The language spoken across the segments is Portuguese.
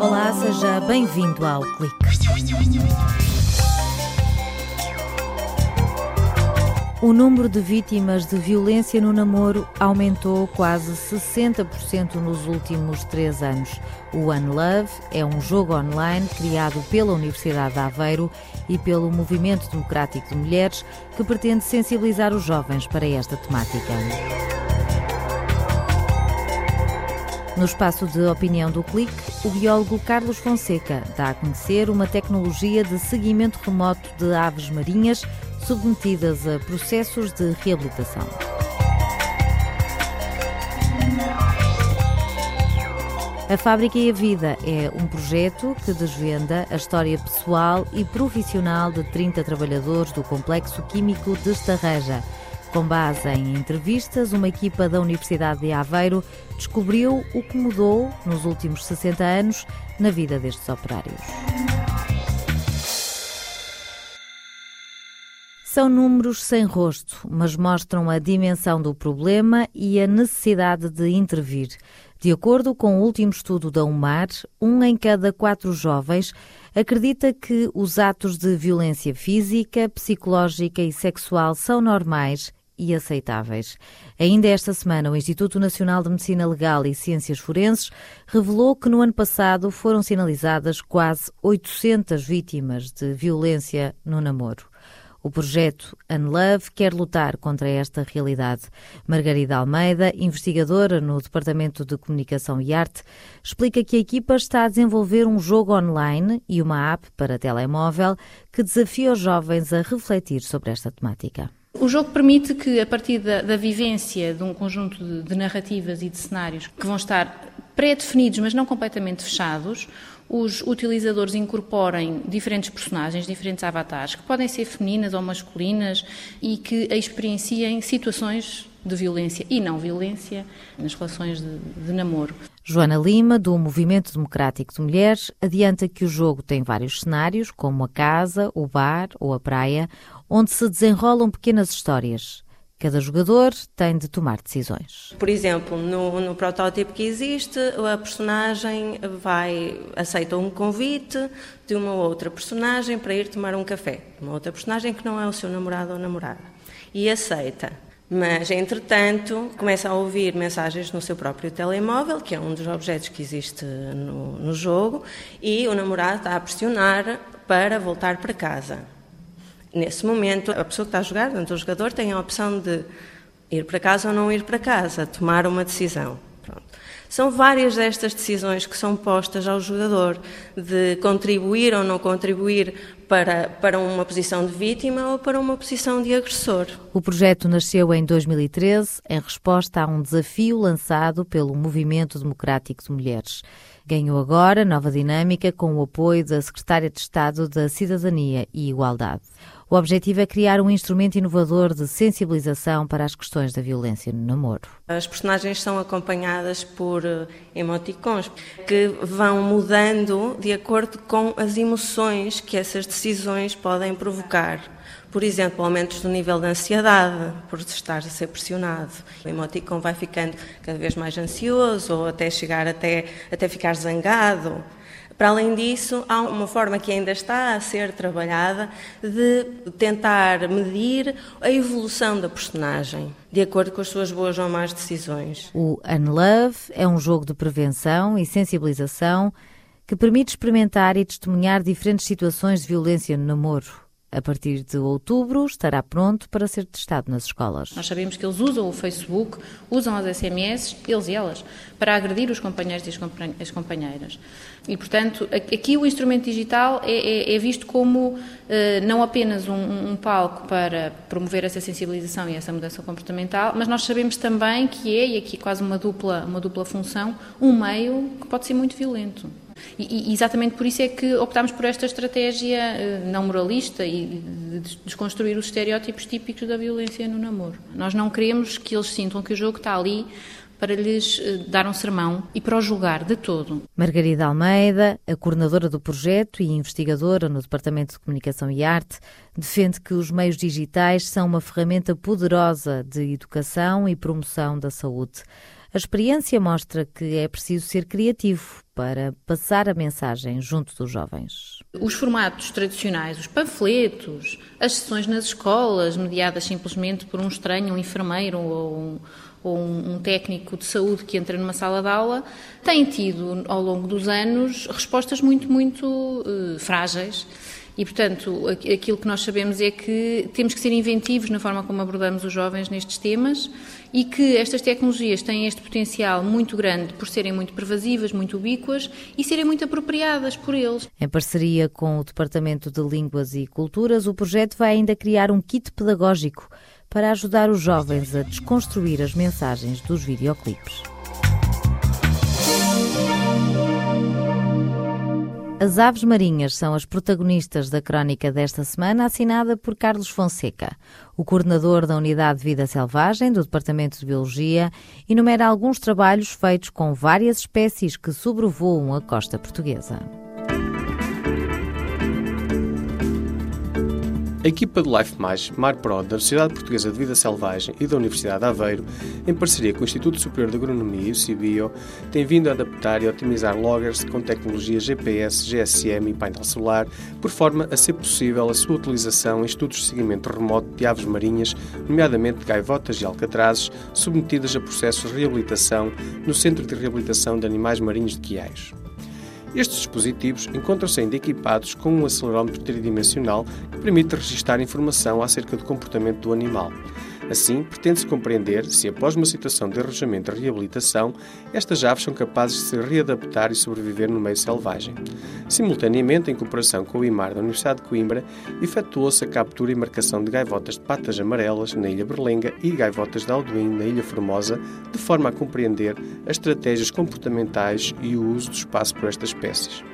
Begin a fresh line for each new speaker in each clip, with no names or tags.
Olá, seja bem-vindo ao Clique. O número de vítimas de violência no namoro aumentou quase 60% nos últimos três anos. O One Love é um jogo online criado pela Universidade de Aveiro e pelo Movimento Democrático de Mulheres que pretende sensibilizar os jovens para esta temática. No espaço de opinião do Clique, o biólogo Carlos Fonseca dá a conhecer uma tecnologia de seguimento remoto de aves marinhas submetidas a processos de reabilitação. A Fábrica e a Vida é um projeto que desvenda a história pessoal e profissional de 30 trabalhadores do Complexo Químico de Estarreja com base em entrevistas, uma equipa da Universidade de Aveiro descobriu o que mudou nos últimos 60 anos na vida destes operários. São números sem rosto, mas mostram a dimensão do problema e a necessidade de intervir. De acordo com o último estudo da UMAR, um em cada quatro jovens acredita que os atos de violência física, psicológica e sexual são normais e aceitáveis. Ainda esta semana, o Instituto Nacional de Medicina Legal e Ciências Forenses revelou que no ano passado foram sinalizadas quase 800 vítimas de violência no namoro. O projeto Unlove quer lutar contra esta realidade. Margarida Almeida, investigadora no Departamento de Comunicação e Arte, explica que a equipa está a desenvolver um jogo online e uma app para telemóvel que desafia os jovens a refletir sobre esta temática.
O jogo permite que, a partir da, da vivência de um conjunto de, de narrativas e de cenários que vão estar pré-definidos, mas não completamente fechados, os utilizadores incorporem diferentes personagens, diferentes avatares, que podem ser femininas ou masculinas e que experienciem situações de violência e não violência nas relações de, de, namoro.
Joana Lima, do Movimento Democrático de Mulheres, adianta que o jogo tem vários cenários, como a casa, o bar ou a praia, onde se desenrolam pequenas histórias. Cada jogador tem de tomar decisões.
Por exemplo, no, no, protótipo que existe, a personagem vai aceita um convite de uma outra personagem para ir tomar um café. Uma outra personagem que não é o seu namorado ou namorada. E aceita. Mas, entretanto, começa a ouvir mensagens no seu próprio telemóvel, que é um dos objetos que existe no, no jogo, e o namorado está a pressionar para voltar para casa. Nesse momento, a pessoa que está a jogar, portanto, o jogador, tem a opção de ir para casa ou não ir para casa, tomar uma decisão. Pronto. São várias destas decisões que são postas ao jogador, de contribuir ou não contribuir para, para uma posição de vítima ou para uma posição de agressor.
O projeto nasceu em 2013 em resposta a um desafio lançado pelo Movimento Democrático de Mulheres. Ganhou agora nova dinâmica com o apoio da Secretária de Estado da Cidadania e Igualdade. O objetivo é criar um instrumento inovador de sensibilização para as questões da violência no namoro.
As personagens são acompanhadas por eh, emoticons que vão mudando de acordo com as emoções que essas decisões podem provocar. Por exemplo, aumentos do nível de ansiedade por estar a ser pressionado. O emoticon vai ficando cada vez mais ansioso ou até chegar até, até ficar zangado. Para além disso, há uma forma que ainda está a ser trabalhada de tentar medir a evolução da personagem, de acordo com as suas boas ou más decisões.
O Unlove é um jogo de prevenção e sensibilização que permite experimentar e testemunhar diferentes situações de violência no namoro. A partir de outubro estará pronto para ser testado nas escolas.
Nós sabemos que eles usam o Facebook, usam as SMS, eles e elas, para agredir os companheiros e as companheiras. E, portanto, aqui o instrumento digital é, é, é visto como eh, não apenas um, um, palco para promover essa sensibilização e essa mudança comportamental, mas nós sabemos também que é, e aqui quase uma dupla, uma dupla função, um meio que pode ser muito violento. E, e, exatamente por isso é que optámos por esta estratégia eh, não moralista e de desconstruir os estereótipos típicos da violência no namoro. Nós não queremos que eles sintam que o jogo está ali para lhes eh, dar um sermão e para o julgar de todo.
Margarida Almeida, a coordenadora do projeto e investigadora no Departamento de Comunicação e Arte, defende que os meios digitais são uma ferramenta poderosa de educação e promoção da saúde. A experiência mostra que é preciso ser criativo para passar a mensagem junto dos jovens.
Os formatos tradicionais, os panfletos, as sessões nas escolas, mediadas simplesmente por um estranho, um enfermeiro ou um, ou um, técnico de saúde que entra numa sala de aula, têm tido ao longo dos anos respostas muito, muito uh, frágeis. E, portanto, aquilo que nós sabemos é que temos que ser inventivos na forma como abordamos os jovens nestes temas e que estas tecnologias têm este potencial muito grande por serem muito pervasivas, muito ubíquas e serem muito apropriadas por eles.
Em parceria com o Departamento de Línguas e Culturas, o projeto vai ainda criar um kit pedagógico para ajudar os jovens a desconstruir as mensagens dos videoclipes. As aves marinhas são as protagonistas da crónica desta semana, assinada por Carlos Fonseca. O coordenador da Unidade de Vida Selvagem do Departamento de Biologia enumera alguns trabalhos feitos com várias espécies que sobrevoam a costa portuguesa.
A equipa do Life Mais, MarPro, da Sociedade Portuguesa de Vida Selvagem e da Universidade de Aveiro, em parceria com o Instituto Superior de Agronomia e o CIBIO, tem vindo a adaptar e otimizar loggers com tecnologia GPS, GSM e painel solar, por forma a ser possível a sua utilização em estudos de seguimento remoto de aves marinhas, nomeadamente gaivotas e alcatrazes, submetidas a processos de reabilitação no Centro de Reabilitação de Animais Marinhos de Quiais. Estes dispositivos encontram-se ainda equipados com um acelerómetro tridimensional que permite registrar informação acerca do comportamento do animal. Assim, pretende-se compreender se, após uma situação de arrojamento e reabilitação, estas aves são capazes de se readaptar e sobreviver no meio selvagem. Simultaneamente, em cooperação com o IMAR da Universidade de Coimbra, efetuou-se a captura e marcação de gaivotas de patas amarelas na Ilha Berlenga e gaivotas de Alduim na Ilha Formosa, de forma a compreender as estratégias comportamentais e o uso do espaço por estas espécies.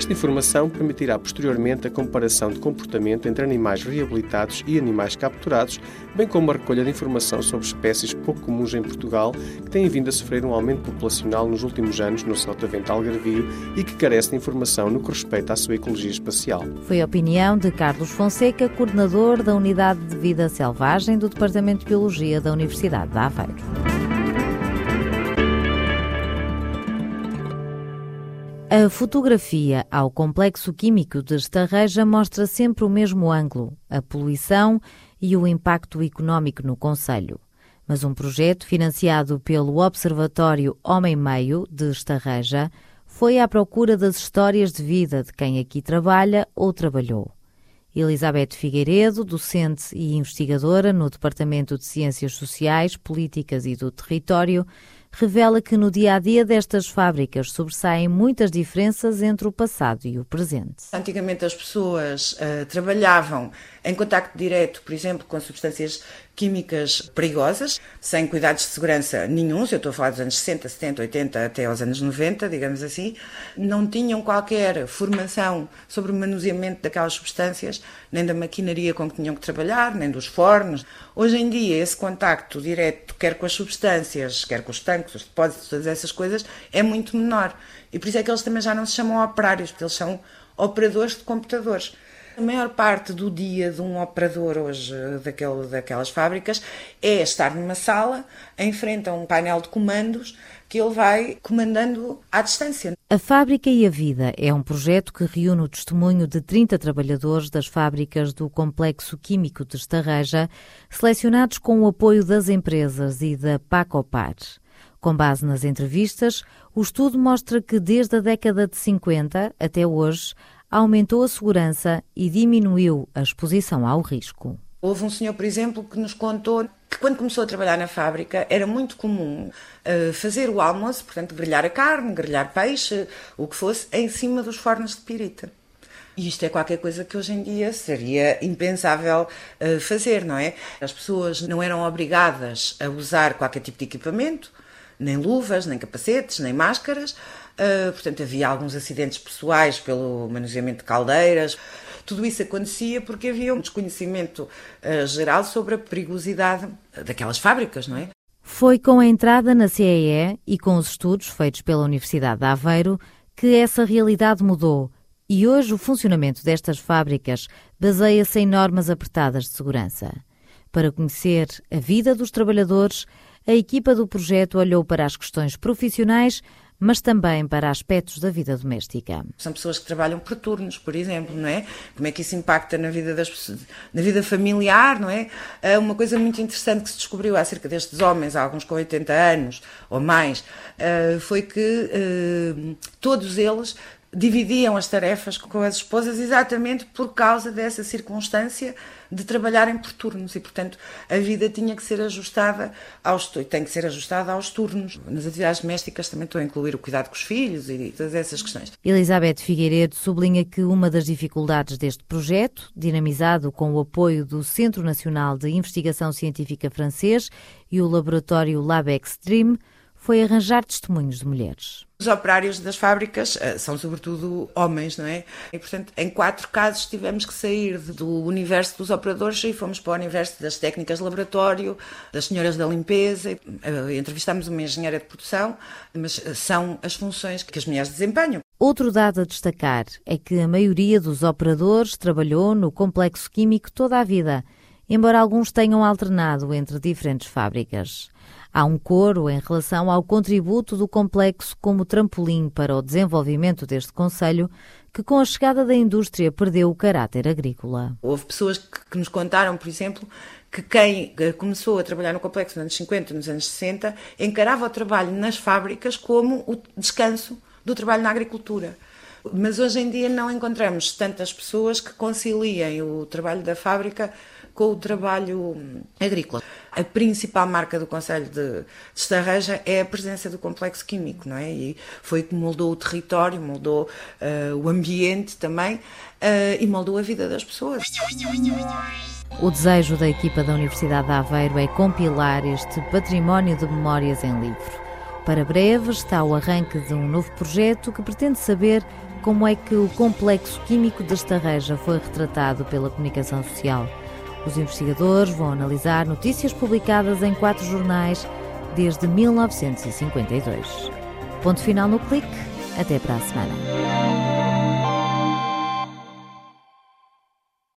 Esta informação permitirá posteriormente a comparação de comportamento entre animais reabilitados e animais capturados, bem como a recolha de informação sobre espécies pouco comuns em Portugal que têm vindo a sofrer um aumento populacional nos últimos anos no Sotavento Algarvio e que carecem de informação no que respeita à sua ecologia espacial.
Foi a opinião de Carlos Fonseca, coordenador da Unidade de Vida Selvagem do Departamento de Biologia da Universidade de Aveiro. A fotografia ao complexo químico de Estarreja mostra sempre o mesmo ângulo, a poluição e o impacto económico no Conselho. Mas um projeto financiado pelo Observatório Homem Meio de Estarreja foi à procura das histórias de vida de quem aqui trabalha ou trabalhou. Elizabeth Figueiredo, docente e investigadora no Departamento de Ciências Sociais, Políticas e do Território, revela que no dia a dia destas fábricas sobressaem muitas diferenças entre o passado e o presente.
Antigamente as pessoas uh, trabalhavam em contacto direto, por exemplo, com substâncias químicas perigosas, sem cuidados de segurança nenhum, eu estou a falar dos anos 60, 70, 80 até aos anos 90, digamos assim, não tinham qualquer formação sobre o manuseamento daquelas substâncias, nem da maquinaria com que tinham que trabalhar, nem dos fornos. Hoje em dia, esse contacto direto, quer com as substâncias, quer com os tanques, os depósitos, todas essas coisas, é muito menor. E por isso é que eles também já não se chamam operários, porque eles são operadores de computadores. A maior parte do dia de um operador hoje daquele, daquelas fábricas é estar numa sala em frente a um painel de comandos que ele vai comandando à distância.
A Fábrica e a Vida é um projeto que reúne o testemunho de 30 trabalhadores das fábricas do Complexo Químico de Estarreja, selecionados com o apoio das empresas e da Pacopar. Com base nas entrevistas, o estudo mostra que desde a década de 50 até hoje aumentou a segurança e diminuiu a exposição ao risco.
Houve um senhor, por exemplo, que nos contou que quando começou a trabalhar na fábrica era muito comum uh, fazer o almoço, portanto, grelhar a carne, grelhar peixe, o que fosse, em cima dos fornos de pirita. E isto é qualquer coisa que hoje em dia seria impensável uh, fazer, não é? As pessoas não eram obrigadas a usar qualquer tipo de equipamento, nem luvas, nem capacetes, nem máscaras. Uh, portanto, havia alguns acidentes pessoais pelo manuseamento de caldeiras. Tudo isso acontecia porque havia um desconhecimento uh, geral sobre a perigosidade daquelas fábricas, não é?
Foi com a entrada na CEE e com os estudos feitos pela Universidade de Aveiro que essa realidade mudou e hoje o funcionamento destas fábricas baseia-se em normas apertadas de segurança. Para conhecer a vida dos trabalhadores, a equipa do projeto olhou para as questões profissionais mas também para aspectos da vida doméstica.
São pessoas que trabalham por turnos, por exemplo, não é? Como é que isso impacta na vida das pessoas, na vida familiar, não é? Uma coisa muito interessante que se descobriu acerca destes homens, alguns com 80 anos ou mais, eh, foi que eh, todos eles dividiam as tarefas com as esposas exatamente por causa dessa circunstância de trabalharem por turnos e, portanto, a vida tinha que ser ajustada aos tem que ser ajustada aos turnos. Nas atividades domésticas também estou a incluir o cuidado com os filhos e todas essas questões.
Elizabeth Figueiredo sublinha que uma das dificuldades deste projeto, dinamizado com o apoio do Centro Nacional de Investigação Científica francês e o laboratório LabExtreme, foi arranjar testemunhos de mulheres.
Os operários das fábricas uh, são sobretudo homens, não é? E, portanto, em quatro casos tivemos que sair do universo dos operadores e fomos para o universo das técnicas de laboratório, das senhoras da limpeza. Uh, entrevistámos uma engenheira de produção, mas uh, são as funções que as mulheres desempenham.
Outro dado a destacar é que a maioria dos operadores trabalhou no complexo químico toda a vida, embora alguns tenham alternado entre diferentes fábricas. Há um coro em relação ao contributo do complexo como trampolim para o desenvolvimento deste Conselho, que com a chegada da indústria perdeu o caráter agrícola.
Houve pessoas que, nos contaram, por exemplo, que quem começou a trabalhar no complexo nos anos 50, nos anos 60, encarava o trabalho nas fábricas como o descanso do trabalho na agricultura. Mas hoje em dia não encontramos tantas pessoas que conciliem o trabalho da fábrica com o trabalho agrícola. A principal marca do Conselho de, de Estarreja é a presença do complexo químico, não é? E foi que moldou o território, moldou uh, o ambiente também uh, e moldou a vida das pessoas.
O desejo da equipa da Universidade de Aveiro é compilar este património de memórias em livro. Para breve está o arranque de um novo projeto que pretende saber como é que o complexo químico de Estarreja foi retratado pela comunicação social. Os investigadores vão analisar notícias publicadas em quatro jornais desde 1952. Ponto final no clique. Até para a semana.